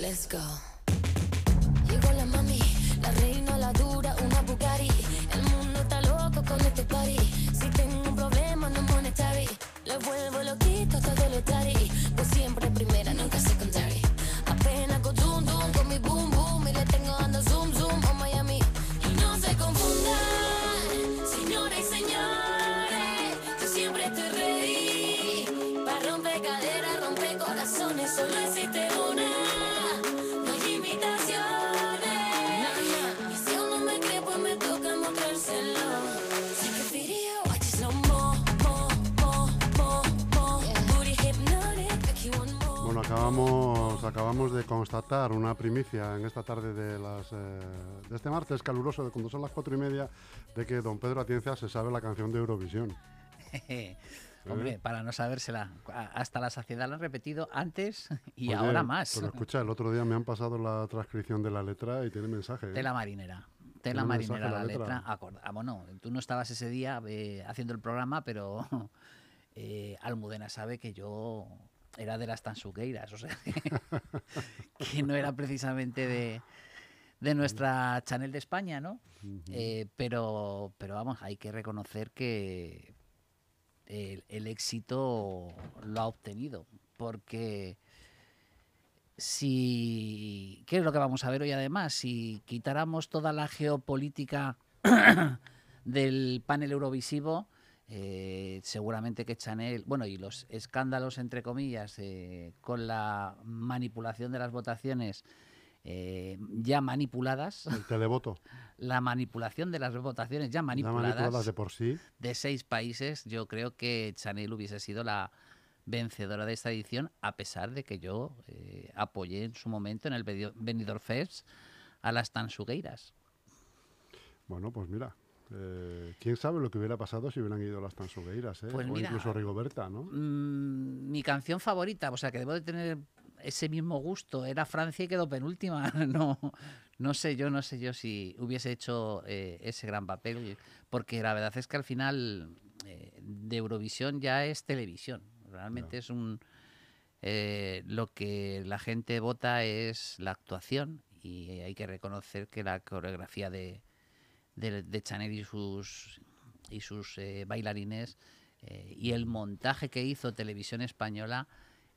let's go. Llegó la mami, la reina, la dura, una Bugatti. El mundo está loco con este party. Si tengo un problema no monetary, le vuelvo loquito todo lo tari. Pues siempre primera, nunca secondary. Acabamos, de constatar una primicia en esta tarde de, las, eh, de este martes caluroso, de cuando son las cuatro y media, de que don Pedro Atienza se sabe la canción de Eurovisión. Hombre, para no sabérsela, hasta la saciedad lo han repetido antes y Oye, ahora más. Pero escucha, el otro día me han pasado la transcripción de la letra y tiene mensaje. ¿eh? Tela marinera. Tela marinera la la letra. letra. Acord- ah, bueno, tú no estabas ese día eh, haciendo el programa, pero eh, Almudena sabe que yo era de las tansugueiras, o sea, que no era precisamente de, de nuestra Chanel de España, ¿no? Eh, pero, pero vamos, hay que reconocer que el, el éxito lo ha obtenido, porque si, ¿qué es lo que vamos a ver hoy además? Si quitáramos toda la geopolítica del panel eurovisivo, eh, seguramente que Chanel, bueno, y los escándalos, entre comillas, eh, con la manipulación de las votaciones eh, ya manipuladas, El televoto. la manipulación de las votaciones ya Ya manipuladas, de por sí. de seis países, yo creo que Chanel hubiese sido la vencedora de esta edición, a pesar de que yo apoyé en su momento en el Beni- Benidorm Fest a las Tansugueiras. Bueno, pues mira. Eh, ¿Quién sabe lo que hubiera pasado si hubieran ido las Tansugueiras? ¿eh? Pues o mira, incluso Rigoberta, ¿no? Mm, mi canción favorita, o sea que debo de tener ese mismo gusto, era Francia y quedó penúltima. No, no sé yo, no sé yo si hubiese hecho eh, ese gran papel, porque la verdad es que al final eh, de Eurovisión ya es televisión. Realmente es un lo que la gente vota es la actuación y hay que reconocer que la coreografía de, de, de Chanel y sus y sus eh, bailarines eh, y el montaje que hizo Televisión Española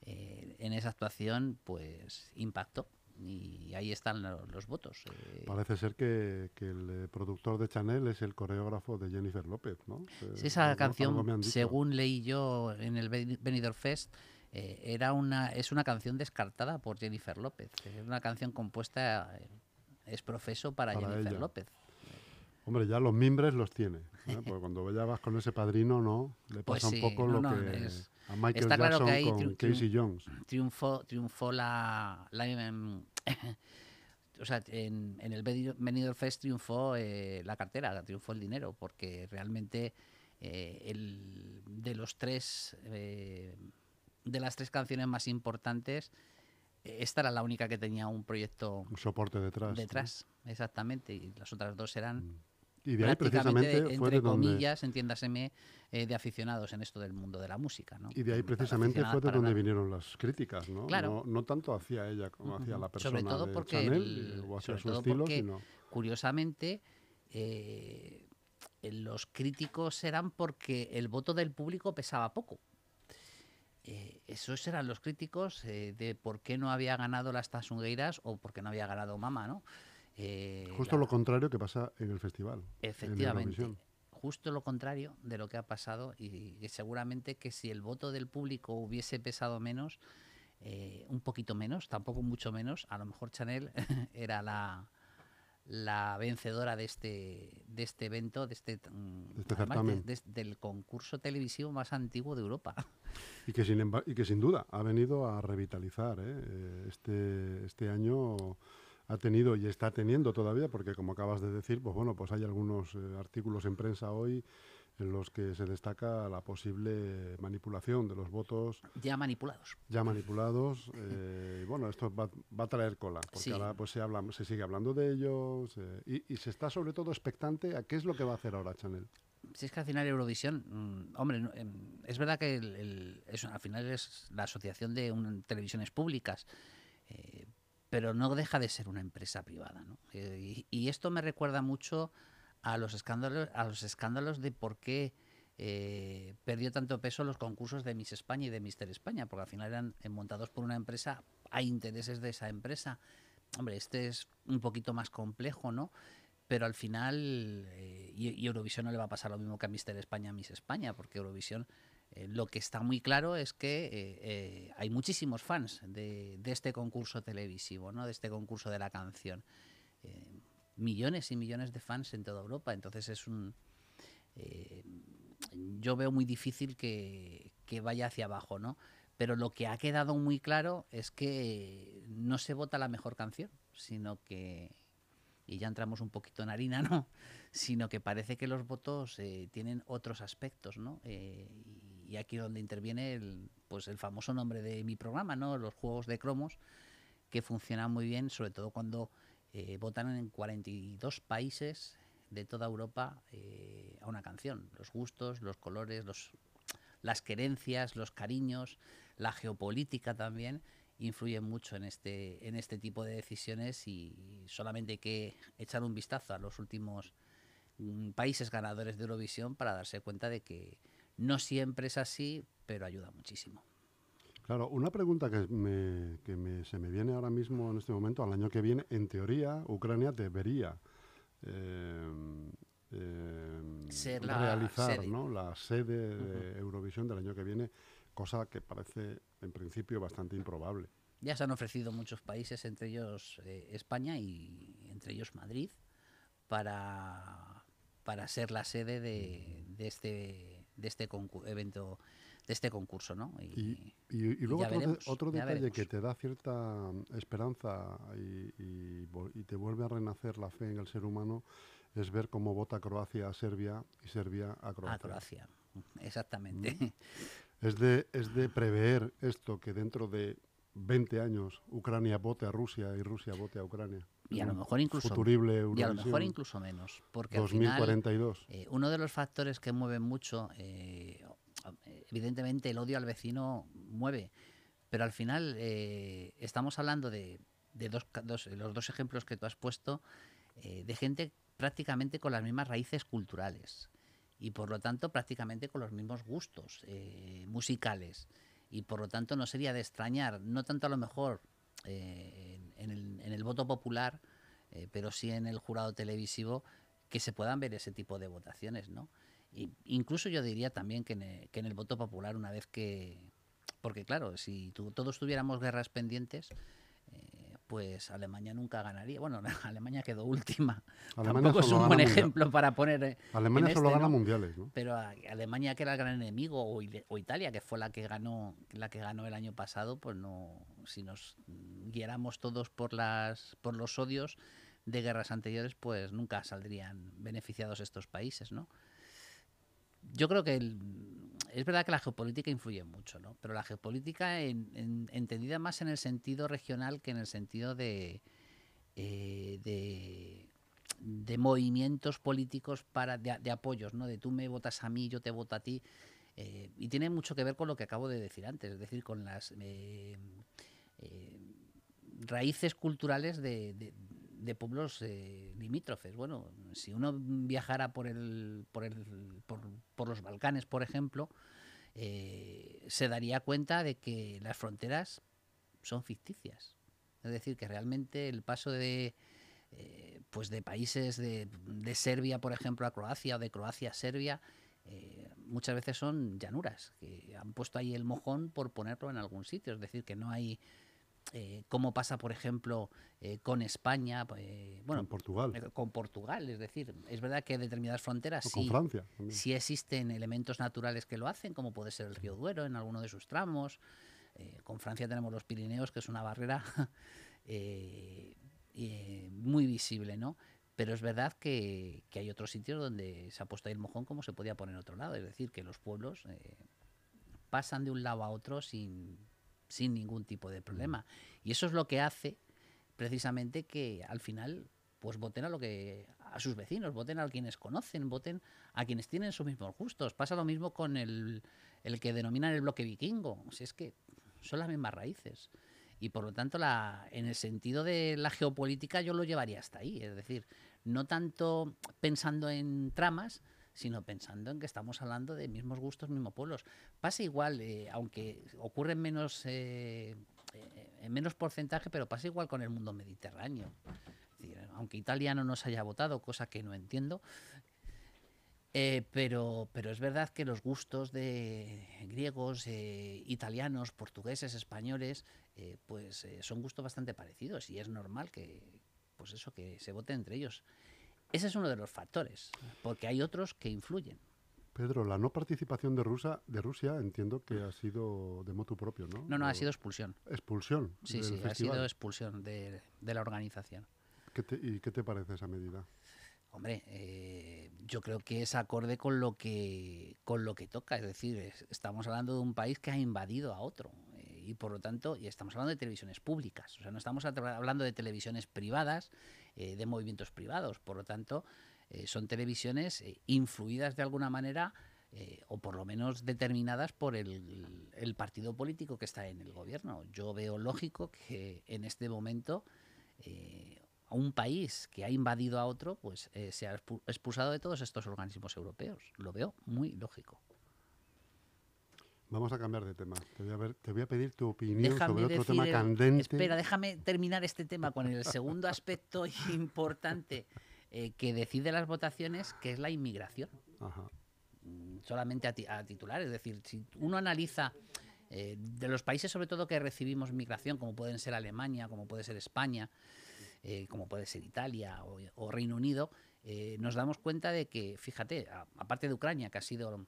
eh, en esa actuación, pues impactó. Y ahí están lo- los votos. Parece ser que, que el productor de Chanel es el coreógrafo de Jennifer López, ¿no? Sí, esa canción, según leí yo en el Beni- Benidorm Fest, era una, es una canción descartada por Jennifer López. Es una canción compuesta, es profeso para, Para Jennifer ella. López. Hombre, ya los mimbres los tiene. ¿eh? Porque cuando ya vas con ese padrino, ¿no? Le Pues pasa sí, un poco no, lo no, que es- a Michael está claro Jackson que ahí con Casey Jones. triunfó, triunfó la, la, em, o sea, en, en el Beni- Benidorm Fest triunfó eh, la cartera, triunfó el dinero, porque realmente eh, el, de los tres, eh, de las tres canciones más importantes, esta era la única que tenía un proyecto Un soporte detrás. ¿no? detrás, exactamente, y las otras dos eran Y de ahí precisamente fue entre de donde, comillas, entiéndaseme, eh, de aficionados en esto del mundo de la música, ¿no? y de ahí precisamente fue de donde vinieron las críticas, ¿no? Claro. No, no tanto hacia ella como hacia la persona Sobre todo de porque Chanel el- eh, o hacia sobre su todo estilo, porque sino curiosamente, eh, los críticos eran porque el voto del público pesaba poco. Eh, esos eran los críticos de por qué no había ganado las Tasungueiras o por qué no había ganado Mama, ¿no? Eh, justo la- lo contrario que pasa en el festival. en Efectivamente, justo lo contrario de lo que ha pasado y, seguramente que si el voto del público hubiese pesado menos, eh, un poquito menos, tampoco mucho menos, a lo mejor Chanel era la, la vencedora de este, de este evento, de este, mm, De este además certamen. de- de- del concurso televisivo más antiguo de Europa. Y que, sin y que sin duda ha venido a revitalizar. Eh, Este, este año ha tenido y está teniendo todavía, porque como acabas de decir, pues bueno, pues hay algunos eh, artículos en prensa hoy en los que se destaca la posible manipulación de los votos ya manipulados. ya manipulados. eh, y bueno, esto va, va a traer cola, porque Sí. ahora pues se, habla, se sigue hablando de ellos eh, y, y se está sobre todo expectante a qué es lo que va a hacer ahora Chanel. Si es que al final Eurovisión, mm, hombre, em, es verdad que el- el- es- al final es la asociación de un- televisiones públicas, pero no deja de ser una empresa privada. ¿no? Eh, y, y, esto me recuerda mucho a los escándalos, a los escándalos de por qué eh, perdió tanto peso los concursos de Miss España y de Mister España, porque al final eran montados por una empresa, hay intereses de esa empresa. Hombre, este es un poquito más complejo, ¿no? Pero al final, eh, y, y, Eurovisión no le va a pasar lo mismo que a Mister España, Miss España, porque Eurovisión eh, lo que está muy claro es que eh, eh, hay muchísimos fans de, este concurso televisivo, ¿no? de este concurso de la canción. Millones y millones de fans en toda Europa. Entonces es un... Yo veo muy difícil que, vaya hacia abajo, ¿no? Pero lo que ha quedado muy claro es que no se vota la mejor canción, sino que... Y ya entramos un poquito en harina, ¿no? Sino que parece que los votos tienen otros aspectos, ¿no? Y aquí donde interviene el, pues el famoso nombre de mi programa, ¿no? Los juegos de cromos, que funcionan muy bien, sobre todo cuando eh, votan en 42 países de toda Europa eh, a una canción. Los gustos, los colores, los, las querencias, los cariños, la geopolítica también influyen mucho en este, en este tipo de decisiones y solamente hay que echar un vistazo a los últimos mm, países ganadores de Eurovisión para darse cuenta de que no siempre es así, pero ayuda muchísimo. Claro, una pregunta que, me, que me, se me viene ahora mismo en este momento, al año que viene, en teoría, Ucrania debería eh, eh, Ser la realizar sede. ¿no? la sede de Eurovisión del año que viene, cosa que parece en principio bastante improbable. Ya se han ofrecido muchos países, entre ellos eh, España y entre ellos Madrid, para, para ser la sede de, de este, de este evento de este concurso, ¿no? Y, y, y, y luego otro, veremos, de, otro detalle que te da cierta esperanza y, te vuelve a renacer la fe en el ser humano es ver cómo vota Croacia a Serbia y Serbia a Croacia. A Croacia, exactamente. ¿Mm? Es, de, es de prever esto, que dentro de 20 años Ucrania vote a Rusia y Rusia vote a Ucrania. Y a lo mejor incluso futurible y a lo mejor incluso menos, porque 2042. Al final, eh, uno de los factores que mueven mucho eh, evidentemente el odio al vecino mueve, pero al final eh, estamos hablando de, de dos, dos, los dos ejemplos que tú has puesto, de gente prácticamente con las mismas raíces culturales y por lo tanto prácticamente con los mismos gustos musicales. Y por lo tanto no sería de extrañar, no tanto a lo mejor eh, en, el, voto popular, eh, pero sí en el jurado televisivo, que se puedan ver ese tipo de votaciones, ¿no? Y incluso yo diría también que en, el, que en el voto popular, una vez que... Porque claro, si todos tuviéramos guerras pendientes, eh, pues Alemania nunca ganaría. Bueno, Alemania quedó última. Alemania Tampoco es un buen ejemplo para poner. Alemania en solo este, gana ¿no? mundiales, ¿no? Pero Alemania, que era el gran enemigo, o, o, Italia, que fue la que ganó, la que ganó el año pasado, pues no. Si nos guiáramos todos por las, por los odios de guerras anteriores, pues nunca saldrían beneficiados estos países, ¿no? yo creo que el, es verdad que la geopolítica influye mucho, ¿no? Pero la geopolítica en, en, entendida más en el sentido regional que en el sentido de, eh, de, movimientos políticos para de, de, apoyos, ¿no? De tú me votas a mí, yo te voto a ti. Eh, y tiene mucho que ver con lo que acabo de decir antes, es decir, con las eh, raíces culturales de, de pueblos eh, limítrofes. Bueno, si uno viajara por el, por, el, por, los Balcanes, por ejemplo, eh, se daría cuenta de que las fronteras son ficticias. Es decir, que realmente el paso de, eh, pues de países de, de, Serbia, por ejemplo, a Croacia o de Croacia a Serbia, muchas veces son llanuras, que han puesto ahí el mojón por ponerlo en algún sitio. Es decir, que no hay eh, cómo pasa, por ejemplo, eh, con España, eh, bueno, con Portugal. Eh, con Portugal, es decir, es verdad que determinadas fronteras o sí, con Francia, sí, existen elementos naturales que lo hacen, como puede ser el río Duero en alguno de sus tramos. Con Francia tenemos los Pirineos, que es una barrera muy visible, ¿no? Pero es verdad que, que, hay otros sitios donde se ha puesto ahí el mojón como se podía poner en otro lado. Es decir, que los pueblos pasan de un lado a otro sin, sin ningún tipo de problema. Y eso es lo que hace precisamente que al final pues voten a lo que a sus vecinos, voten a quienes conocen, voten a quienes tienen sus mismos gustos. Pasa lo mismo con el, el que denominan el bloque vikingo. Si es que son las mismas raíces. Y por lo tanto, la, en el sentido de la geopolítica, yo lo llevaría hasta ahí. Es decir, no tanto pensando en tramas, sino pensando en que estamos hablando de mismos gustos, mismos pueblos. Pasa igual, eh, aunque ocurre en menos, eh, eh, en menos porcentaje, pero pasa igual con el mundo mediterráneo. Aunque Italia no nos haya votado, cosa que no entiendo, eh, pero, pero es verdad que los gustos de griegos, italianos, portugueses, españoles, pues son gustos bastante parecidos y es normal que, pues eso, que se vote entre ellos. Ese es uno de los factores, porque hay otros que influyen. Pedro, la no participación de, Rusia, de Rusia entiendo que ha sido de motu propio, ¿no? No, no, ha sido expulsión. expulsión. Sí, del sí, ha sido expulsión de, de la organización. ¿Qué te- ¿Y qué te parece esa medida? Hombre, eh, yo creo que es acorde con lo que con lo que toca, es decir, es- estamos hablando de un país que ha invadido a otro eh, y por lo tanto, y estamos hablando de televisiones públicas, o sea, no estamos hablando de televisiones privadas, eh, de movimientos privados, por lo tanto, eh, son televisiones eh, influidas de alguna manera eh, o por lo menos determinadas por el, el partido político que está en el gobierno. Yo veo lógico que en este momento eh, un país que ha invadido a otro, pues se ha expu- expulsado de todos estos organismos europeos. Lo veo muy lógico. Vamos a cambiar de tema. Te voy a, ver- te voy a pedir tu opinión Déjame sobre otro decir tema candente. Espera, déjame terminar este tema con el segundo aspecto importante eh, que decide las votaciones, que es la inmigración. Ajá. Mm, solamente a, ti- a titular. Es decir, si uno analiza eh, de los países sobre todo que recibimos migración, como pueden ser Alemania, como puede ser España, eh, como puede ser Italia o, o Reino Unido, nos damos cuenta de que, fíjate, a- aparte de Ucrania, que ha sido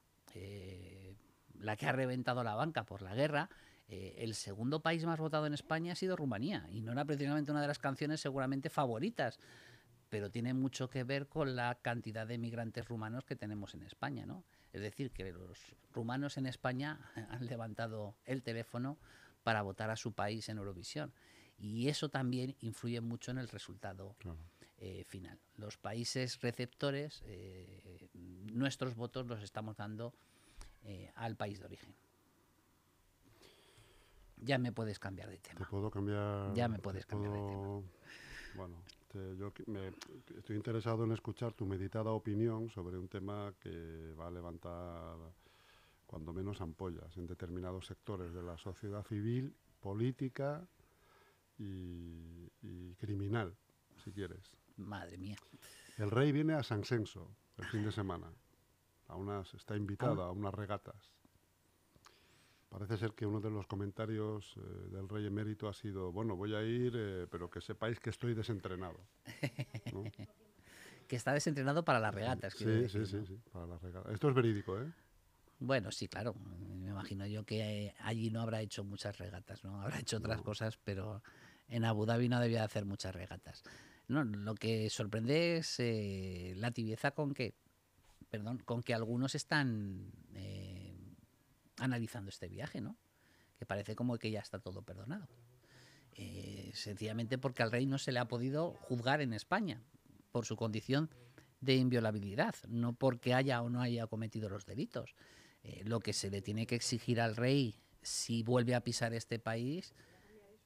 la que ha reventado la banca por la guerra, eh, el segundo país más votado en España ha sido Rumanía. Y no era precisamente una de las canciones seguramente favoritas pero tiene mucho que ver con la cantidad de migrantes rumanos que tenemos en España, ¿no? Es decir, que los rumanos en España han levantado el teléfono para votar a su país en Eurovisión. Y eso también influye mucho en el resultado Claro. eh, final. Los países receptores, eh, nuestros votos los estamos dando eh, al país de origen. Ya me puedes cambiar de Te tema. puedo cambiar. Ya me puedes cambiar de puedo- Bueno, te- yo me- estoy interesado en escuchar tu meditada opinión sobre un tema que va a levantar, cuando menos, ampollas en determinados sectores de la sociedad civil, política y, y criminal, si quieres. Madre mía. El rey viene a San Senso el fin de semana. A unas, está invitado Ah. a unas regatas. Parece ser que uno de los comentarios eh, del rey emérito ha sido, bueno, voy a ir, eh, pero que sepáis que estoy desentrenado. ¿no? Que está desentrenado para las regatas. Sí, decir, sí, sí, ¿no? sí, para las regatas. Esto es verídico, ¿eh? Bueno, sí, claro. Me imagino yo que eh, allí no habrá hecho muchas regatas, ¿no? Habrá hecho otras No. cosas, pero en Abu Dhabi no debía hacer muchas regatas. No, lo que sorprende es la tibieza con que, perdón, con que algunos están eh, analizando este viaje, ¿no? Que parece como que ya está todo perdonado. Eh, sencillamente porque al rey no se le ha podido juzgar en España por su condición de inviolabilidad, no porque haya o no haya cometido los delitos. Eh, lo que se le tiene que exigir al rey si vuelve a pisar este país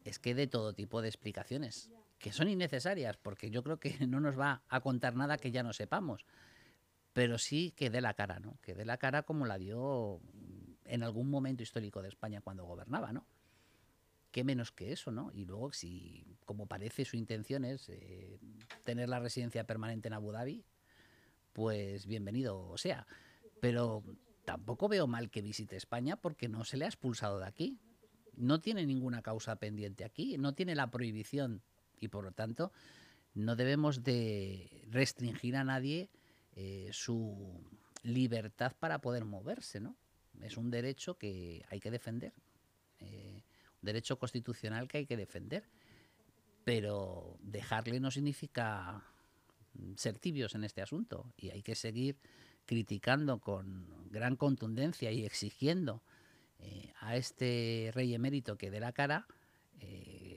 es que dé todo tipo de explicaciones, que son innecesarias, porque yo creo que no nos va a contar nada que ya no sepamos, pero sí que dé la cara, ¿no? Que dé la cara como la dio en algún momento histórico de España cuando gobernaba, ¿no? Qué menos que eso, ¿no? Y luego, si, como parece su intención es eh, tener la residencia permanente en Abu Dhabi, pues bienvenido sea. Pero tampoco veo mal que visite España porque no se le ha expulsado de aquí. No tiene ninguna causa pendiente aquí, no tiene la prohibición y por lo tanto no debemos de restringir a nadie eh, su libertad para poder moverse, ¿no? Es un derecho que hay que defender, eh, un derecho constitucional que hay que defender, pero dejarle no significa ser tibios en este asunto y hay que seguir criticando con gran contundencia y exigiendo eh, a este rey emérito que dé la cara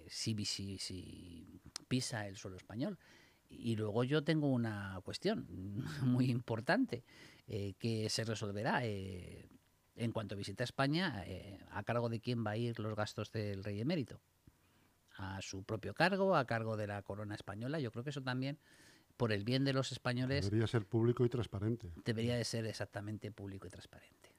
si, si- si pisa el suelo español. Y luego yo tengo una cuestión muy importante eh, que se resolverá eh, en cuanto visite España, eh, a cargo de quién va a ir los gastos del rey emérito. a su propio cargo, a cargo de la corona española. Yo creo que eso también, por el bien de los españoles, Debería ser público y transparente. debería de ser exactamente público y transparente.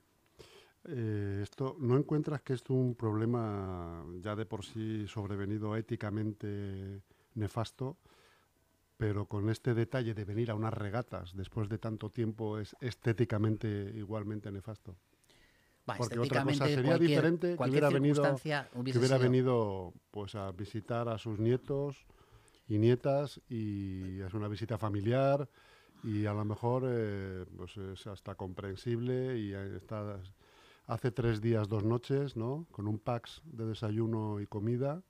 Eh, esto, ¿No encuentras que es un problema ya de por sí sobrevenido éticamente nefasto? Pero con este detalle de venir a unas regatas después de tanto tiempo es estéticamente igualmente nefasto. Va, Porque otra cosa sería cualquier- diferente que hubiera venido, que hubiera venido pues a visitar a sus nietos y nietas y es una visita familiar y a lo mejor eh, pues es hasta comprensible y está hace tres días dos noches no con un pax de desayuno y comida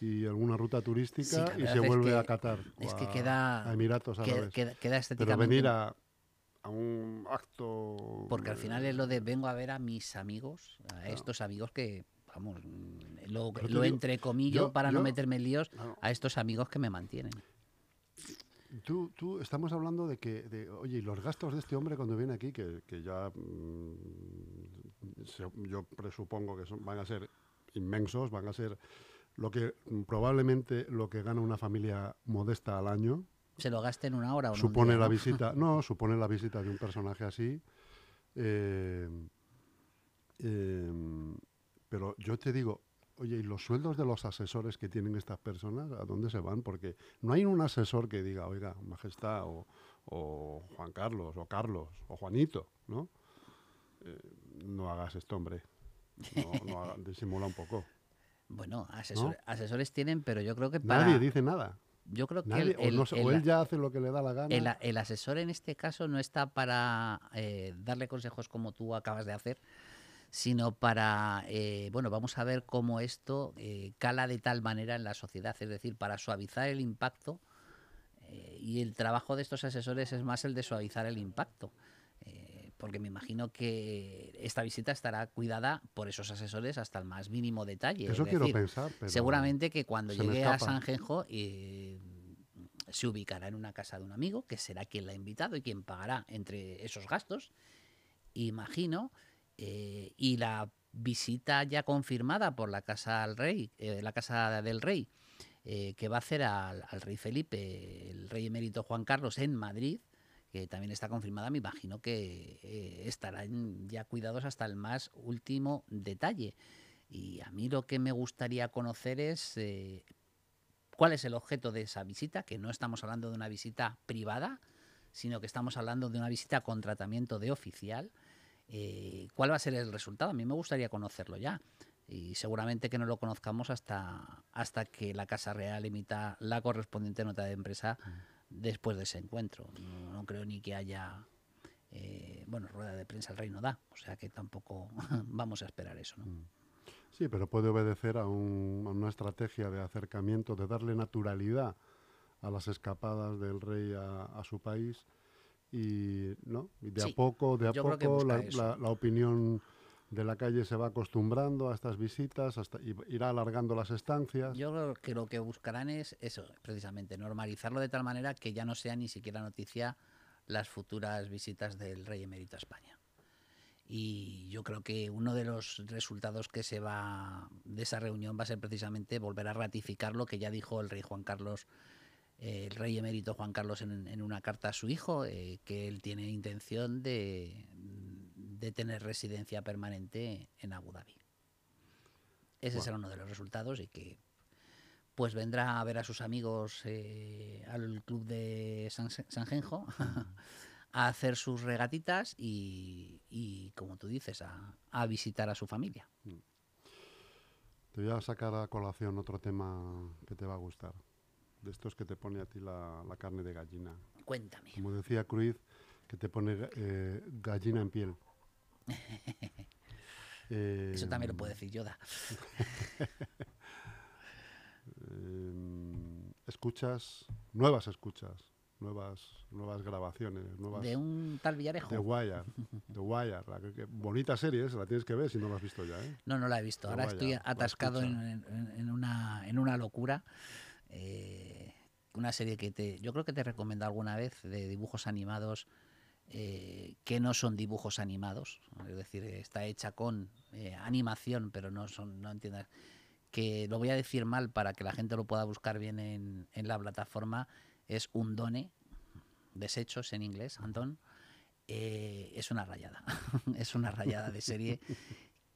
y alguna ruta Sí, turística la y se vuelve que- a Qatar es que a- queda- a Emiratos Árabes queda- queda pero venir a, a un acto Porque al final es lo de vengo a ver a mis amigos, a estos amigos que, vamos, lo, lo entrecomillo yo- para no yo- meterme en líos, Claro. a estos amigos que me mantienen. Tú, tú, estamos hablando de que, de, oye, y los gastos de este hombre cuando viene aquí, que, que ya mm, se- yo presupongo que son, van a ser inmensos, van a ser lo que mm, probablemente lo que gana una familia modesta al año, Se lo gaste en una hora o un supone día, la ¿no? visita, no, supone la visita de un personaje así. eh, eh, pero yo te digo, oye, ¿y los sueldos de los asesores que tienen estas personas, a dónde se van? Porque no hay un asesor que diga, oiga, Majestad, o, o Juan Carlos, o Carlos, o Juanito, ¿no? Eh, no hagas esto, hombre. No, no haga- disimula un poco. Bueno, asesor- asesores tienen, pero yo creo que para... Nadie dice nada. Yo creo que el, o, no sé, el- o el- él ya hace lo que le da la gana. el- el asesor en este caso no está para eh, darle consejos como tú acabas de hacer, sino para, eh, bueno, vamos a ver cómo esto eh, cala de tal manera en la sociedad, es decir, para suavizar el impacto. eh, y el trabajo de estos asesores es más el de suavizar el impacto. Porque me imagino que esta visita estará cuidada por esos asesores hasta el más mínimo detalle. Eso es quiero decir, pensar. Pero Seguramente que cuando llegue a escapa. San Genjo eh, se ubicará en una casa de un amigo, que será quien la ha invitado y quien pagará entre esos gastos, imagino, eh, y la visita ya confirmada por la casa al rey, eh, la casa del rey, eh, que va a hacer al, al rey Felipe, el rey emérito Juan Carlos en Madrid, que también está confirmada, me imagino que eh, estarán ya cuidados hasta el más último detalle. Y a mí lo que me gustaría conocer es eh, cuál es el objeto de esa visita, que no estamos hablando de una visita privada, sino que estamos hablando de una visita con tratamiento de oficial. Eh, ¿Cuál va a ser el resultado? A mí me gustaría conocerlo ya. Y seguramente que no lo conozcamos hasta, hasta que la Casa Real emita la correspondiente nota de empresa después de ese encuentro. No, no creo ni que haya, eh, bueno, rueda de prensa el rey no da, o sea que tampoco vamos a esperar eso. ¿no? Sí, pero puede obedecer a, un- a una estrategia de acercamiento, de darle naturalidad a las escapadas del rey a, a su país y, ¿no? y de Sí, a poco, de a poco la opinión de la calle se va acostumbrando a estas visitas, hasta, irá alargando las estancias. Yo creo que lo que buscarán es eso, precisamente, normalizarlo de tal manera que ya no sea ni siquiera noticia las futuras visitas del rey emérito a España. Y yo creo que uno de los resultados que se va de esa reunión va a ser precisamente volver a ratificar lo que ya dijo el rey Juan Carlos, el rey emérito Juan Carlos en, en una carta a su hijo, eh, que él tiene intención de, de tener residencia permanente en Abu Dhabi. Ese Bueno. será uno de los resultados y que pues vendrá a ver a sus amigos eh, al club de San, San Genjo a hacer sus regatitas y, y, como tú dices, a, a visitar a su familia. Te voy a sacar a colación otro tema que te va a gustar. De estos que te pone a ti la, la carne de gallina. Cuéntame. Como decía Cruz, que te pone eh, gallina en piel. Eso también lo Eh, puede decir Yoda. eh, escuchas, nuevas escuchas, nuevas, nuevas grabaciones, nuevas De un tal Villarejo. The Wire, The Wire, la que- que- bonita serie, esa la tienes que ver si no la has visto ya, ¿eh? No, no la he visto. Ahora estoy atascado en, escucha. en- en una, en una locura. Eh, una serie que te, yo creo que te he recomendado alguna vez de dibujos animados eh, que no son dibujos animados. Es decir, está hecha con eh, animación, pero no son, no entiendas, que lo voy a decir mal para que la gente lo pueda buscar bien en, en la plataforma, es Undone, desechos en inglés, Antón, eh, es una rayada. es una rayada de serie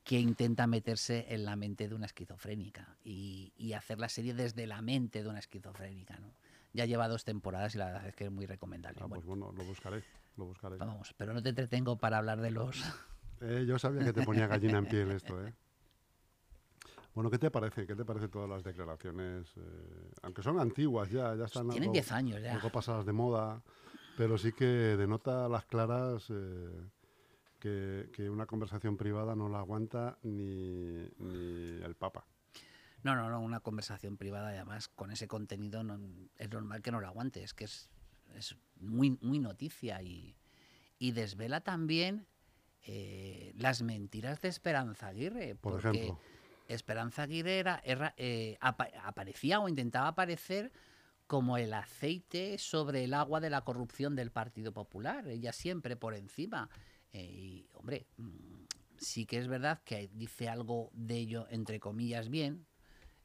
que intenta meterse en la mente de una esquizofrénica y, y hacer la serie desde la mente de una esquizofrénica. ¿no? Ya lleva dos temporadas y la verdad es que es muy recomendable. Ah, pues Bueno, bueno, lo buscaré, lo buscaré. vamos, pero no te entretengo para hablar de los... Eh, yo sabía que te ponía gallina en piel esto, ¿eh? Bueno, ¿qué te parece? ¿Qué te parece todas las declaraciones? eh, aunque son antiguas ya, ya están Tienen algo, 10 años ya. algo pasadas de moda, pero sí que denota a las claras eh, que, que una conversación privada no la aguanta ni, ni el Papa. No, no, no, una conversación privada y además con ese contenido no- es normal que no lo aguante, es que es, es muy, muy noticia y, y desvela también eh, las mentiras de Esperanza Aguirre. Por porque ejemplo. Esperanza Aguirre era, era, eh, apa- aparecía o intentaba aparecer como el aceite sobre el agua de la corrupción del Partido Popular, ella siempre por encima. Eh, y, hombre, mm, sí que es verdad que dice algo de ello, entre comillas, bien.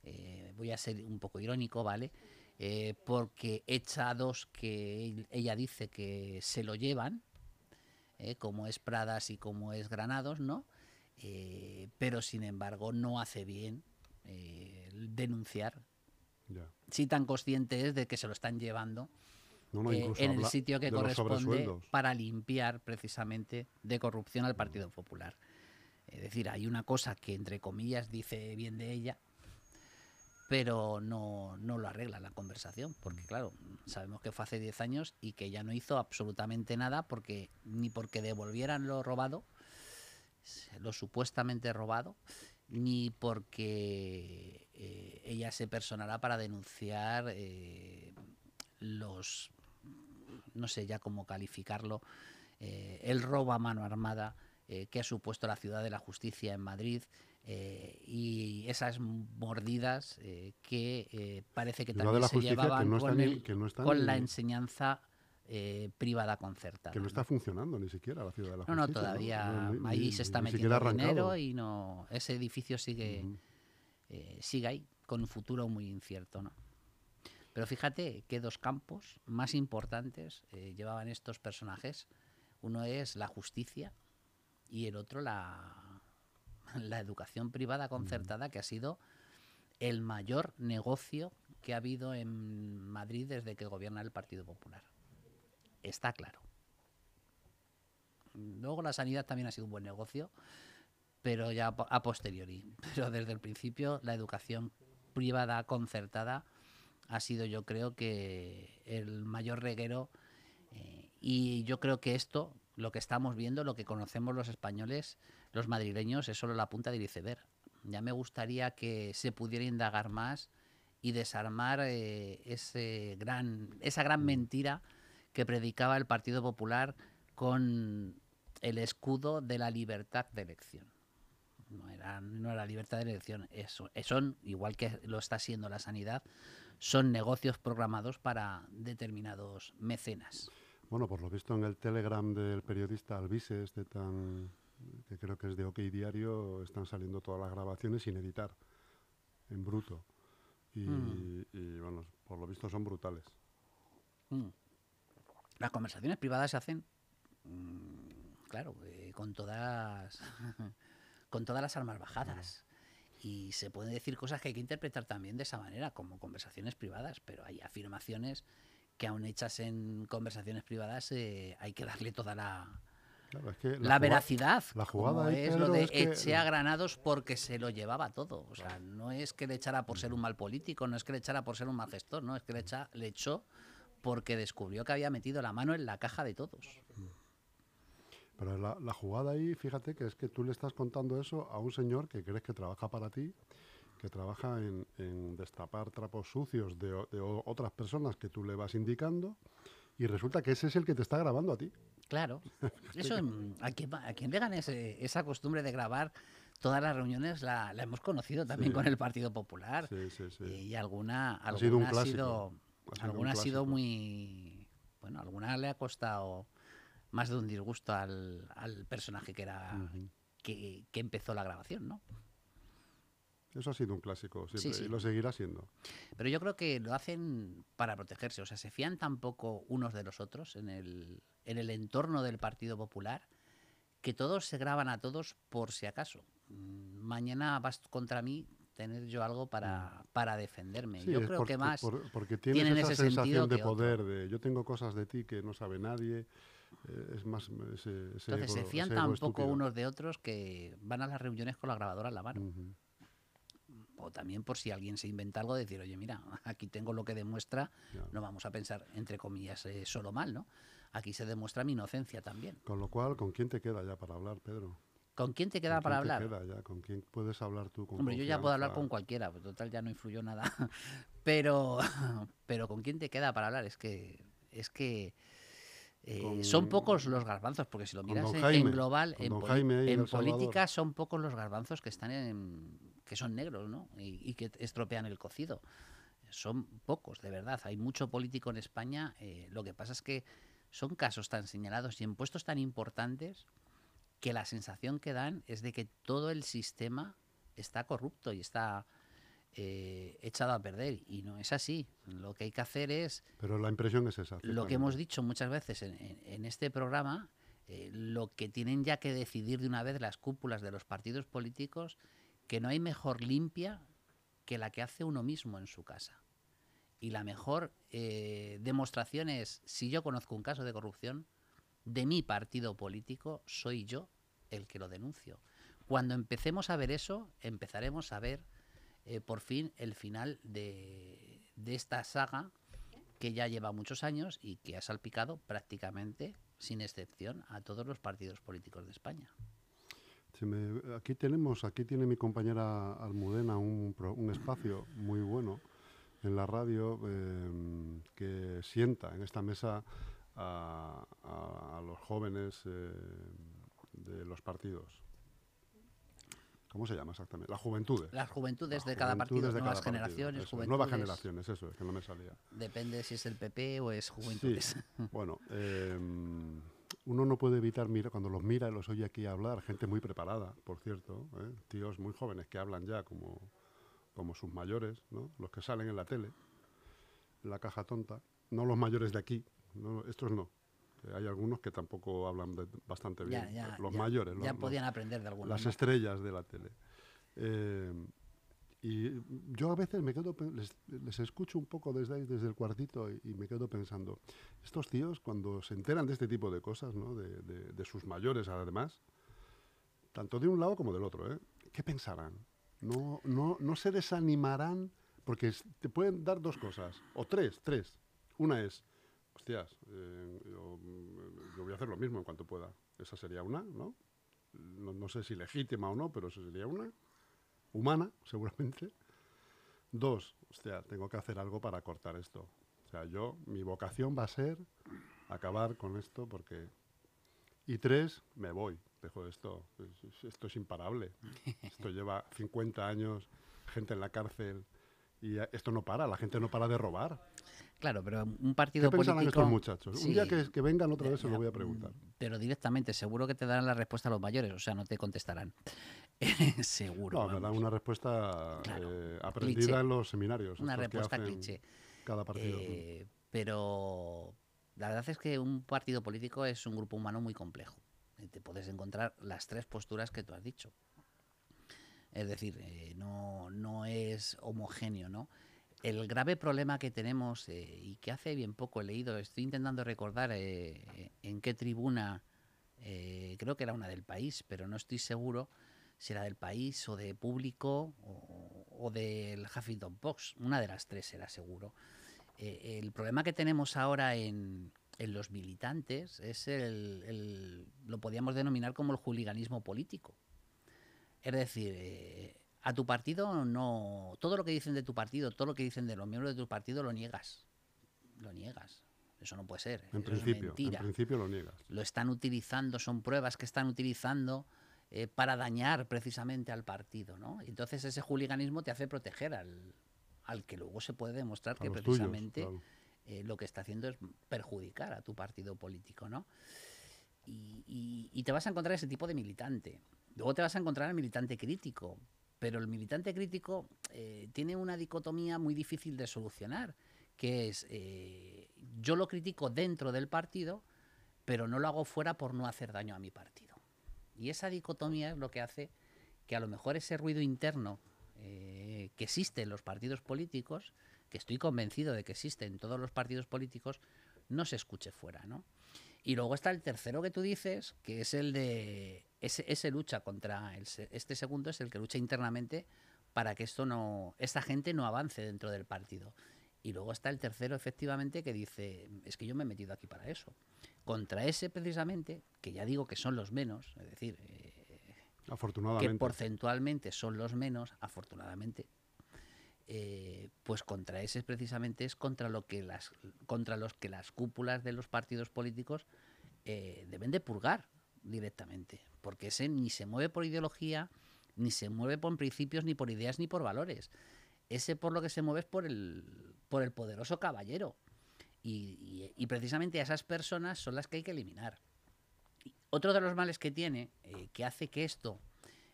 eh, voy a ser un poco irónico, ¿vale? Eh, porque echa a dos que ella dice que se lo llevan, eh, como es Pradas y como es Granados, ¿no? Eh, pero sin embargo no hace bien eh, denunciar. Si tan consciente es de que se lo están llevando No, no, incluso en el sitio que corresponde para limpiar precisamente de corrupción al Partido Popular. Es decir, hay una cosa que entre comillas dice bien de ella, pero no, no lo arregla la conversación, porque claro, sabemos que fue hace 10 años y que ya no hizo absolutamente nada porque ni porque devolvieran lo robado, lo supuestamente robado, ni porque eh, ella se personará para denunciar eh, los, no sé ya cómo calificarlo, eh, el robo a mano armada que ha supuesto la ciudad de la justicia en Madrid eh, y esas mordidas eh, que eh, parece que también se llevaban no con, el- no la enseñanza privada concertada. Que no ¿no? está funcionando ni siquiera la ciudad de la No, no, justicia. todavía No, ni- ahí se está ni metiendo dinero y no ese edificio sigue sigue ahí con un futuro muy incierto, ¿no? Pero fíjate que dos campos más importantes llevaban estos personajes. Uno es la justicia y el otro la, la educación privada concertada, que ha sido el mayor negocio que ha habido en Madrid desde que gobierna el Partido Popular. Está claro. Luego la sanidad también ha sido un buen negocio, pero ya a po- a posteriori. Pero desde el principio la educación privada concertada ha sido yo creo que el mayor reguero eh, y yo creo que esto, lo que estamos viendo, lo que conocemos los españoles, los madrileños, es solo la punta del iceberg. Ya me gustaría que se pudiera indagar más y desarmar eh, ese gran, esa gran mentira que predicaba el Partido Popular con el escudo de la libertad de elección. No era, no era libertad de elección, eso, son, igual que lo está siendo la sanidad, son negocios programados para determinados mecenas. Bueno, por lo visto en el Telegram del periodista Alvise, este tan que creo que es de OK Diario, están saliendo todas las grabaciones sin editar, en bruto. Y, Mm. y, bueno, por lo visto son brutales. Mm. Las conversaciones privadas se hacen, mm, claro, eh, con todas con todas las armas bajadas. Y se pueden decir cosas que hay que interpretar también de esa manera, como conversaciones privadas, pero hay afirmaciones que aún hechas en conversaciones privadas eh, hay que darle toda la, Claro, es que la, veracidad, la jugada ahí, es lo de es que- eché a Granados porque se lo llevaba todo. O sea, no es que le echara por ser un mal político, no es que le echara por ser un mal gestor, no, es que le, echa, le echó porque descubrió que había metido la mano en la caja de todos. Pero la, la jugada ahí, fíjate que es que tú le estás contando eso a un señor que crees que trabaja para ti, que trabaja en, en destapar trapos sucios de, otras personas que tú le vas indicando, y resulta que ese es el que te está grabando a ti. Claro. Eso, mm, a quien, a quien le gane ese- esa costumbre de grabar todas las reuniones la, la hemos conocido también Sí. con el Partido Popular. Sí, sí, sí. Y alguna, Ha sido un alguna ha sido, ha sido un alguna ha sido muy. Bueno, alguna le ha costado más de un disgusto al, al personaje que era que, que empezó la grabación, ¿no? Eso ha sido un clásico siempre Sí, sí. y lo seguirá siendo. Pero yo creo que lo hacen para protegerse. O sea, se fían tan poco unos de los otros en el, en el entorno del Partido Popular que todos se graban a todos por si acaso. Mm, Mañana vas contra mí, tener yo algo para, para defenderme. Mm. Sí, yo creo que más... por- porque tienes tienen esa ese sensación de otro. poder, de yo tengo cosas de ti que no sabe nadie. eh, es más ese, ese Entonces se fían ese tan ego poco estúpido. unos de otros que van a las reuniones con la grabadora en la mano. O también por si alguien se inventa algo, decir, oye, mira, aquí tengo lo que demuestra, no vamos a pensar, entre comillas, eh, solo mal, ¿no? Aquí se demuestra mi inocencia también. Con lo cual, ¿con quién te queda ya para hablar, Pedro? ¿Con quién te ¿Con queda para quién te hablar? queda ya? ¿Con quién puedes hablar tú? Con Hombre, yo ya puedo hablar con cualquiera, pues, total ya no influyó nada. Pero, pero ¿con quién te queda para hablar? Es que, es que eh, Con- son pocos los garbanzos, porque si lo miras en, Jaime, en global, en, Salvador. política son pocos los garbanzos que están en, que son negros, ¿no? Y, y que estropean el cocido. Son pocos, de verdad. Hay mucho político en España. eh, lo que pasa es que son casos tan señalados y en puestos tan importantes que la sensación que dan es de que todo el sistema está corrupto y está eh, echado a perder. Y no es así. Lo que hay que hacer es Pero la impresión es esa. lo que hemos dicho muchas veces en, en- en este programa, eh, lo que tienen ya que decidir de una vez las cúpulas de los partidos políticos, que no hay mejor limpia que la que hace uno mismo en su casa. Y la mejor eh, demostración es, si yo conozco un caso de corrupción, de mi partido político, soy yo el que lo denuncio. Cuando empecemos a ver eso, empezaremos a ver eh, por fin el final de, de esta saga que ya lleva muchos años y que ha salpicado prácticamente, sin excepción, a todos los partidos políticos de España. Se me- aquí tenemos, aquí tiene mi compañera Almudena un, espacio muy bueno en la radio eh, que sienta en esta mesa a, a- a los jóvenes eh, de los partidos. ¿Cómo se llama exactamente? Las juventudes. Las juventudes Las de cada partido, de nuevas cada partido, generaciones, eso. Nuevas generaciones, eso es, que no me salía. Depende si es el PP o es Sí, Juventudes. bueno, eh, uno no puede evitar mirar, cuando los mira y los oye aquí hablar, gente muy preparada, por cierto, ¿eh? tíos muy jóvenes que hablan ya como, como sus mayores, ¿no? los que salen en la tele, en la caja tonta, no los mayores de aquí, no, estos no. que hay algunos que tampoco hablan de- bastante bien, ya, ya, los ya- mayores, Ya los- podían aprender de algunos. las estrellas de la tele. Eh, y yo a veces me quedo, les, les escucho un poco desde ahí, desde el cuartito, y, me quedo pensando, estos tíos cuando se enteran de este tipo de cosas, ¿no? de, de- sus mayores además, tanto de un lado como del otro, ¿eh? ¿qué pensarán? No, no, no se desanimarán, porque te pueden dar dos cosas, o tres, tres. Una es, hostias, eh, yo, mm, yo voy a hacer lo mismo en cuanto pueda. Esa sería una, ¿no? no, no sé si legítima o no, pero eso sería una. Humana, seguramente. Dos, hostia, tengo que hacer algo para cortar esto. O sea, yo, mi vocación va a ser acabar con esto porque... Y tres, me voy, dejo esto. Es- es- Esto es imparable. Esto lleva 50 años, gente en la cárcel, y esto no para, la gente no para de robar. Claro, pero un ¿Qué partido pensarán político... estos muchachos? Un día que, que vengan otra vez se lo voy a mm, preguntar. Pero directamente, seguro que te darán la respuesta a los mayores, o sea, no te contestarán. seguro. No, me vamos. una respuesta Claro, eh, aprendida cliché. en los seminarios. Una respuesta cliché. Cada partido. Eh, pero la verdad es que un partido político es un grupo humano muy complejo. Y te puedes encontrar las tres posturas que tú has dicho. Es decir, eh, no, no es homogéneo, ¿no? El grave problema que tenemos, eh, y que hace bien poco he leído, estoy intentando recordar eh, en qué tribuna, eh, creo que era una del país, pero no estoy seguro si era del país o de público o, o del Huffington Post, una de las tres era seguro. Eh, el problema que tenemos ahora en, en los militantes es el, el- lo podríamos denominar como el hooliganismo político. Es decir, eh, a tu partido no. Todo lo que dicen de tu partido, todo lo que dicen de los miembros de tu partido lo niegas. Lo niegas. Eso no puede ser. en es principio, en principio lo niegas. lo están utilizando, son pruebas que están utilizando eh, para dañar precisamente al partido, ¿no? Entonces ese hooliganismo te hace proteger al, al que luego se puede demostrar A que tuyos, precisamente claro. eh, lo que está haciendo es perjudicar a tu partido político, ¿no? Y, y- y te vas a encontrar ese tipo de militante. Luego te vas a encontrar al militante crítico, pero el militante crítico eh, tiene una dicotomía muy difícil de solucionar, que es yo lo critico dentro del partido, pero no lo hago fuera por no hacer daño a mi partido. Y esa dicotomía es lo que hace que a lo mejor ese ruido interno eh, que existe en los partidos políticos, que estoy convencido de que existe en todos los partidos políticos, no se escuche fuera, ¿no? Y luego está el tercero que tú dices, que es el de ese, ese lucha contra el, este segundo es el que lucha internamente para que esto no esta gente no avance dentro del partido. Y luego está el tercero efectivamente que dice, es que yo me he metido aquí para eso. Contra ese precisamente, que ya digo que son los menos, es decir, eh, que Afortunadamente. porcentualmente son los menos, afortunadamente, eh, pues contra ese precisamente es contra lo que las contra los que las cúpulas de los partidos políticos eh, deben de purgar directamente, porque ese ni se mueve por ideología, ni se mueve por principios, ni por ideas, ni por valores. Ese por lo que se mueve es por el, por el poderoso caballero. Y, precisamente a esas personas son las que hay que eliminar. Otro de los males que tiene, eh, que hace que esto,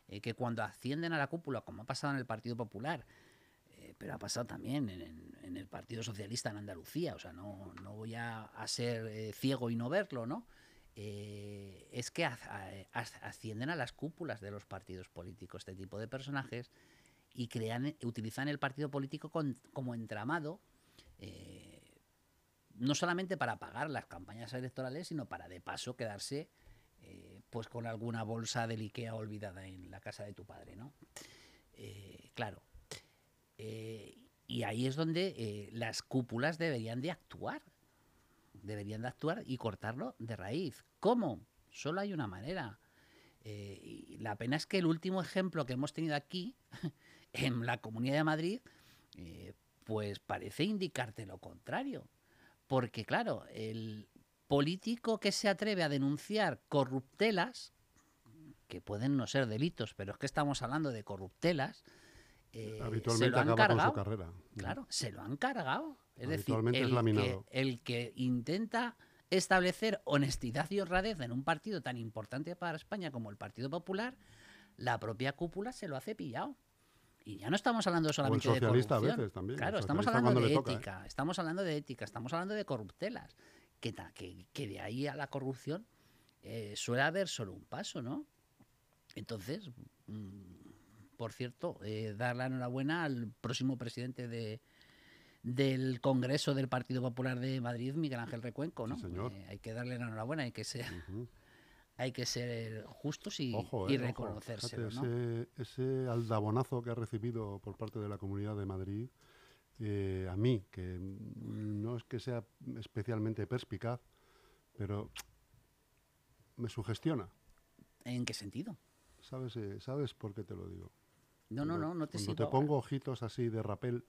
eh, que cuando ascienden a la cúpula, como ha pasado en el Partido Popular, eh, pero ha pasado también en, el Partido Socialista en Andalucía, o sea, no, no voy a, ser ciego y no verlo, ¿no? Es que ascienden a las cúpulas de los partidos políticos este tipo de personajes y crean, utilizan el partido político como entramado, eh, no solamente para pagar las campañas electorales, sino para de paso quedarse eh, pues con alguna bolsa del Ikea olvidada en la casa de tu padre, ¿no? Eh, claro. Y ahí es donde las cúpulas deberían de actuar. Deberían de actuar y cortarlo de raíz. ¿Cómo? Solo hay una manera. La pena es que el último ejemplo que hemos tenido aquí, en la Comunidad de Madrid, eh, pues parece indicarte lo contrario. Porque, claro, el político que se atreve a denunciar corruptelas, que pueden no ser delitos, pero es que estamos hablando de corruptelas, eh, se Habitualmente lo han acaba con cargado. su carrera. Claro, se lo han cargado. Es decir, Habitualmente es que, el que intenta establecer honestidad y honradez en un partido tan importante para España como el Partido Popular, la propia cúpula se lo hace pillado. Y ya no estamos hablando solamente de socialista corrupción. veces también, el Claro, estamos hablando de le toca, ¿eh? ética, estamos hablando de ética, estamos hablando de corruptelas. Que, que, que de ahí a la corrupción eh, suele haber solo un paso, ¿no? Entonces, mm, por cierto, eh, dar la enhorabuena al próximo presidente de, del Congreso del Partido Popular de Madrid, Miguel Ángel Recuenco, ¿no? Sí, señor. Eh, hay que darle la enhorabuena, hay que Ujú. Hay que ser justos y, Ojo, y eh, ojo. reconocérselo, Fíjate, ¿no? ese, ese aldabonazo que ha recibido por parte de la Comunidad de Madrid, eh, a mí, que no es que sea especialmente perspicaz, pero me sugestiona. ¿En qué sentido? ¿Sabes, eh, ¿Sabes por qué te lo digo? No, no, no, no te Cuando sigo. te ahora. pongo ojitos así de rapel,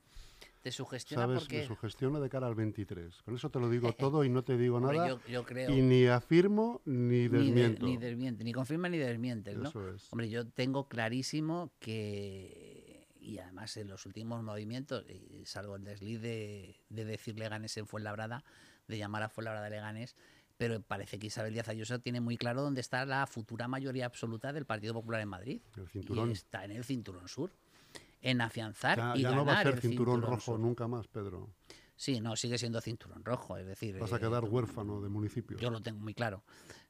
Te sugestiona ¿sabes? porque... Me sugestiona de cara al 23. Con eso te lo digo todo y no te digo nada. yo, yo creo... Y ni afirmo ni ni, de- desmiento. ni desmiente, ni confirma ni desmiente, ¿no? Eso es. Hombre, yo tengo clarísimo que, y además en los últimos movimientos, salvo el desliz de, de decir Leganes en Fuenlabrada, de llamar a Fuenlabrada Leganes, pero parece que Isabel Díaz Ayuso tiene muy claro dónde está la futura mayoría absoluta del Partido Popular en Madrid. El cinturón. Y está en el cinturón sur. En afianzar Ya, y ya ganar no va a ser cinturón, rojo sur. nunca más, Pedro. Sí, no, sigue siendo cinturón rojo, es decir... Vas a eh, quedar huérfano de municipio. yo lo tengo muy claro.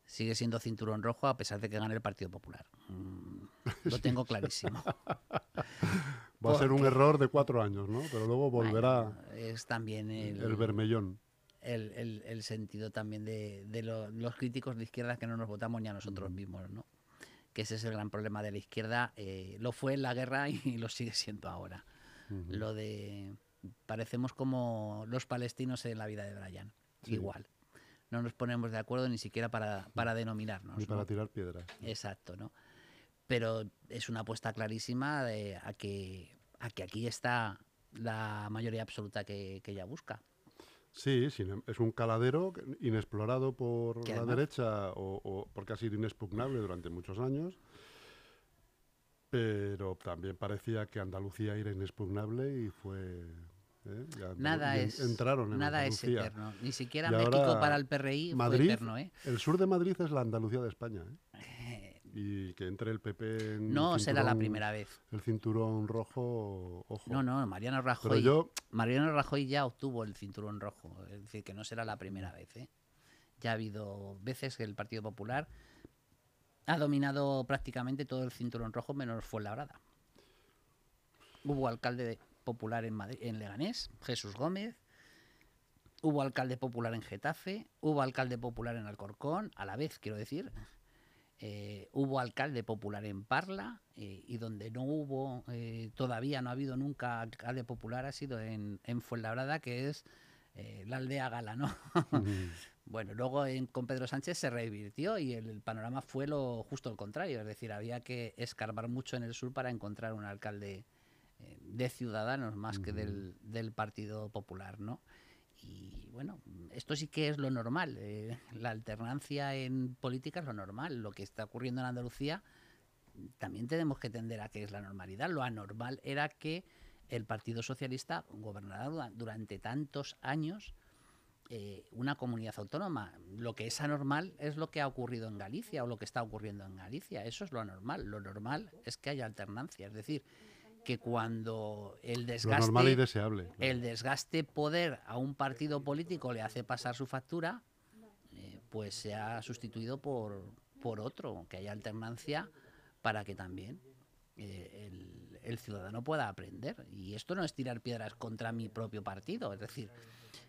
Sigue siendo cinturón rojo a pesar de que gane el Partido Popular. Mm, lo tengo clarísimo. Va a ser un error de cuatro años, ¿no? Pero luego volverá Bueno, es también el, el vermellón. el- el- el sentido también de, de lo- los críticos de izquierda que no nos votamos ni a nosotros mismos, ¿no? Que ese es el gran problema de la izquierda. eh, lo fue en la guerra y lo sigue siendo ahora. Lo de parecemos como los palestinos en la vida de Brian. Sí. Igual. No nos ponemos de acuerdo ni siquiera para, para denominarnos. Ni ¿no? para tirar piedras. Exacto, ¿no? Pero es una apuesta clarísima de, a, que, a que aquí está la mayoría absoluta que, que ella busca. Sí, em- es un caladero inexplorado por la derecha o, o porque ha sido inexpugnable durante muchos años. Pero también parecía que Andalucía era inexpugnable y fue. ¿eh? Nada es, entraron en nada es Andalucía. eterno. Ni siquiera Y México para el PRI fue Madrid, eterno, ¿eh? El sur de Madrid es la Andalucía de España. ¿eh? Y que entre el PP en No será la primera vez. El cinturón rojo, ojo. No, no, Mariano Pero Rajoy, yo, Mariano Rajoy ya obtuvo el cinturón rojo, es decir, que no será la primera vez. ¿eh? Ya ha habido veces que el Partido Popular ha dominado prácticamente todo el cinturón rojo menos Fuenlabrada. Hubo alcalde de- popular en, Madrid, en Leganés, Jesús Gómez. Hubo alcalde popular en Getafe, hubo alcalde popular en Alcorcón, a la vez quiero decir. Eh, hubo alcalde popular en Parla eh, y donde no hubo, eh, todavía no ha habido nunca alcalde popular ha sido en, en Fuenlabrada, que es eh, la aldea gala, ¿no? bueno, luego en- con Pedro Sánchez se revirtió y el, el panorama fue lo justo al contrario, es decir, había que escarbar mucho en el sur para encontrar un alcalde eh, de Ciudadanos más que del, del Partido Popular, ¿no? Y bueno, esto sí que es lo normal. eh, la alternancia en política es lo normal. Lo que está ocurriendo en Andalucía también tenemos que tender a que es la normalidad. Lo anormal era que el Partido Socialista gobernara dura- durante tantos años eh, una comunidad autónoma. Lo que es anormal es lo que ha ocurrido en Galicia o lo que está ocurriendo en Galicia. Eso es lo anormal. Lo normal es que haya alternancia. Es decir, que cuando el lo desgaste normal y deseable. el desgaste poder a un partido político le hace pasar su factura, eh, pues se ha sustituido por, por otro, que haya alternancia para que también eh, el, el ciudadano pueda aprender. Y esto no es tirar piedras contra mi propio partido, es decir,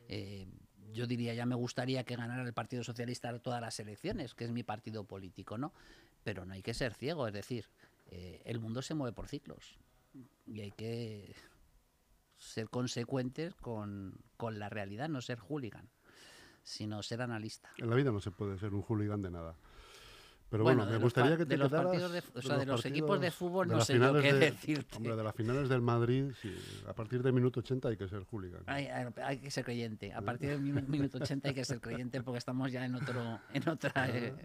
eh, yo diría, ya me gustaría que ganara el Partido Socialista todas las elecciones, que es mi partido político, ¿no? Pero no hay que ser ciego, es decir, el mundo se mueve por ciclos y hay que ser consecuentes con, con la realidad, no ser hooligan, sino ser analista. En la vida no se puede ser un hooligan de nada. Pero Bueno, me gustaría que te de los partidos de o sea, de los equipos de fútbol de no sé yo qué de- decirte. Hombre, de las finales del Madrid, sí, a partir del minuto 80 hay que ser hooligan. Hay, hay- hay que ser creyente. A partir del minu- minuto 80 hay que ser creyente porque estamos ya en otro, en otra, eh,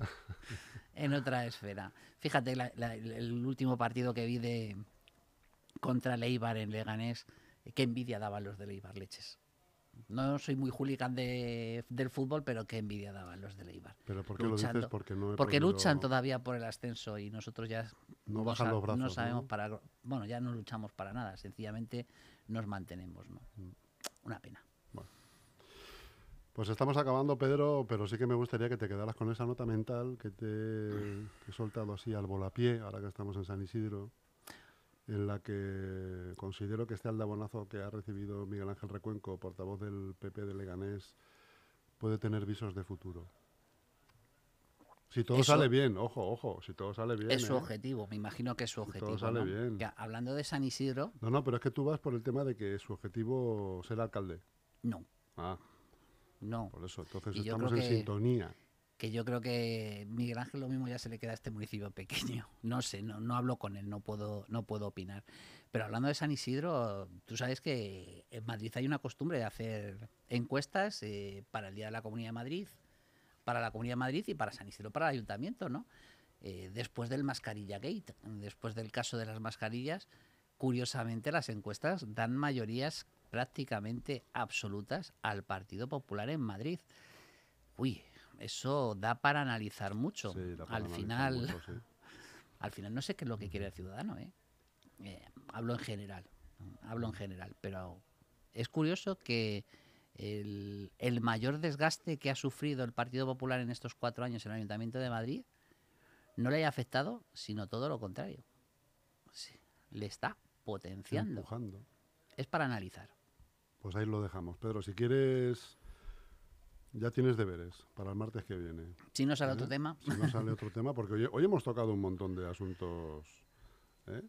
en otra esfera. Fíjate, la- la- el último partido que vi de contra el Eibar en Leganés, eh, qué envidia daban los del Eibar Leches. No soy muy hooligan de, del fútbol, pero qué envidia daban los del Eibar. ¿Pero por qué lo dices? Porque no he Porque podido- luchan todavía por el ascenso y nosotros ya No bajan sa- los brazos, no sabemos ¿no? para bueno ya no luchamos para nada sencillamente nos mantenemos no Mm. una pena Pues estamos acabando, Pedro, pero sí que me gustaría que te quedaras con esa nota mental que te que he soltado así al volapié, ahora que estamos en San Isidro, en la que considero que este aldabonazo que ha recibido Miguel Ángel Recuenco, portavoz del PP de Leganés, puede tener visos de futuro. Si todo Eso- sale bien, ojo, ojo, si todo sale bien. es su ¿eh? objetivo me imagino que es su todo objetivo sale ¿no? bien. Ya, hablando de San Isidro No, no, pero es que tú vas por el tema de que su objetivo ser alcalde. no Ah, no por eso. Entonces Y estamos en que- sintonía. Que yo creo que Miguel Ángel lo mismo ya se le queda a este municipio pequeño. No sé, no, no hablo con él, no puedo, no puedo opinar. Pero hablando de San Isidro, tú sabes que en Madrid hay una costumbre de hacer encuestas eh, para el Día de la Comunidad de Madrid, para la Comunidad de Madrid y para San Isidro, para el Ayuntamiento, ¿no? Eh, después del Mascarilla Gate, después del caso de las mascarillas, curiosamente las encuestas dan mayorías prácticamente absolutas al Partido Popular en Madrid. Uy, eso da para analizar mucho. Sí, da para Al analizar final, mucho, sí. al final no sé qué es lo que quiere el ciudadano, ¿eh? Eh, hablo en general, hablo en general, pero es curioso que el, el mayor desgaste que ha sufrido el Partido Popular en estos cuatro años en el Ayuntamiento de Madrid no le haya afectado, sino todo lo contrario. Sí, le está potenciando. Empujando. Es para analizar. Pues ahí lo dejamos. Pedro, si quieres, ya tienes deberes para el martes que viene. Si no sale ¿Eh? otro tema, Si no sale otro tema, porque hoy, hoy hemos tocado un montón de asuntos. ¿eh?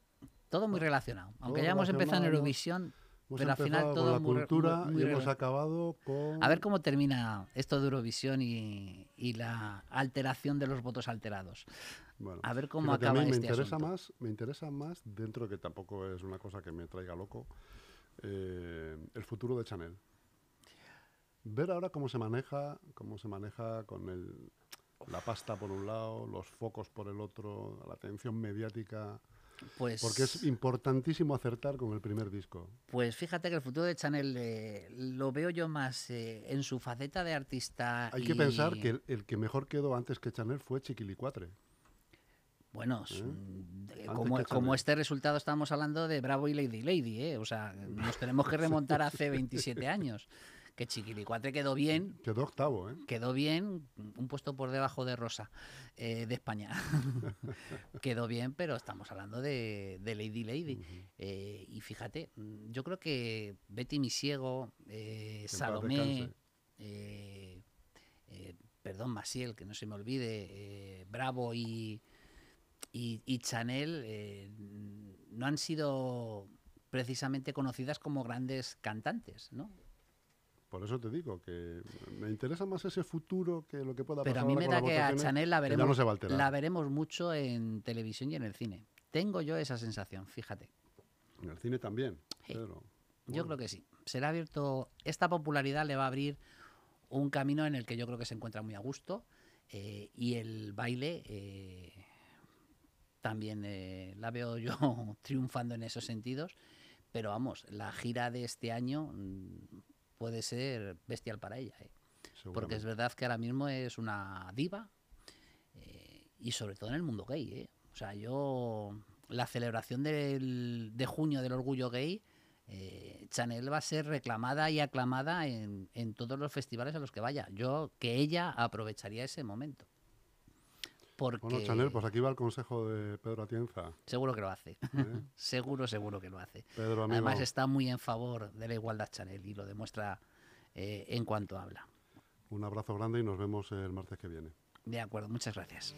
todo muy relacionado. Aunque Todo ya hemos empezado en. Eurovisión, pero al final todo con la muy cultura muy- muy y hemos acabado con. A ver cómo termina esto de Eurovisión y, y la alteración de los votos alterados. Bueno, A ver cómo fíjate, a acaba mí me este interesa asunto. más, me interesa más dentro de que tampoco es una cosa que me traiga loco. eh, el futuro de Chanel. Ver ahora cómo se maneja, cómo se maneja con el, la pasta por un lado, los focos por el otro, la atención mediática, Pues, porque es importantísimo acertar con el primer disco. pues fíjate que el futuro de Chanel eh, lo veo yo más eh, en su faceta de artista. Hay que pensar que el, el que mejor quedó antes que Chanel fue Chiquilicuatre. Bueno, ¿Eh? Antes como, como este resultado estamos hablando de Bravo y Lady Lady, ¿eh? O sea, nos tenemos que remontar hace 27 años. Que Chiquilicuatre quedó bien, Quedó octavo, ¿eh? quedó bien, un puesto por debajo de Rosa, eh, de España. quedó bien, pero estamos hablando de, de Lady Lady. Eh, y fíjate, mm, yo creo que Betty Misiego, eh, Salomé, eh, perdón, Masiel, que no se me olvide, Bravo y, y, y Chanel no han sido precisamente conocidas como grandes cantantes, ¿no? Por eso te digo que me interesa más ese futuro que lo que pueda Pero pasar a mí me da que a Chanel la veremos, no la veremos mucho en televisión y en el cine. Tengo yo esa sensación, fíjate. En el cine también. Sí. Pedro. Yo creo que sí. Será abierto. Esta popularidad le va a abrir un camino en el que yo creo que se encuentra muy a gusto. eh, y el baile eh, también eh, la veo yo triunfando en esos sentidos. Pero vamos, la gira de este año mm, puede ser bestial para ella. eh, Porque es verdad que ahora mismo es una diva. eh, y sobre todo en el mundo gay. eh. O sea, yo. La celebración del- de junio del orgullo gay. eh, Chanel va a ser reclamada y aclamada en, en todos los festivales a los que vaya. Yo que ella aprovecharía ese momento. Porque Bueno, Chanel, pues aquí va el consejo de Pedro Atienza. seguro que lo hace. ¿eh? seguro, seguro que lo hace. Pedro, amigo. Además está muy en favor de la igualdad Chanel y lo demuestra eh, en cuanto habla. Un abrazo grande y nos vemos el martes que viene. De acuerdo, muchas gracias.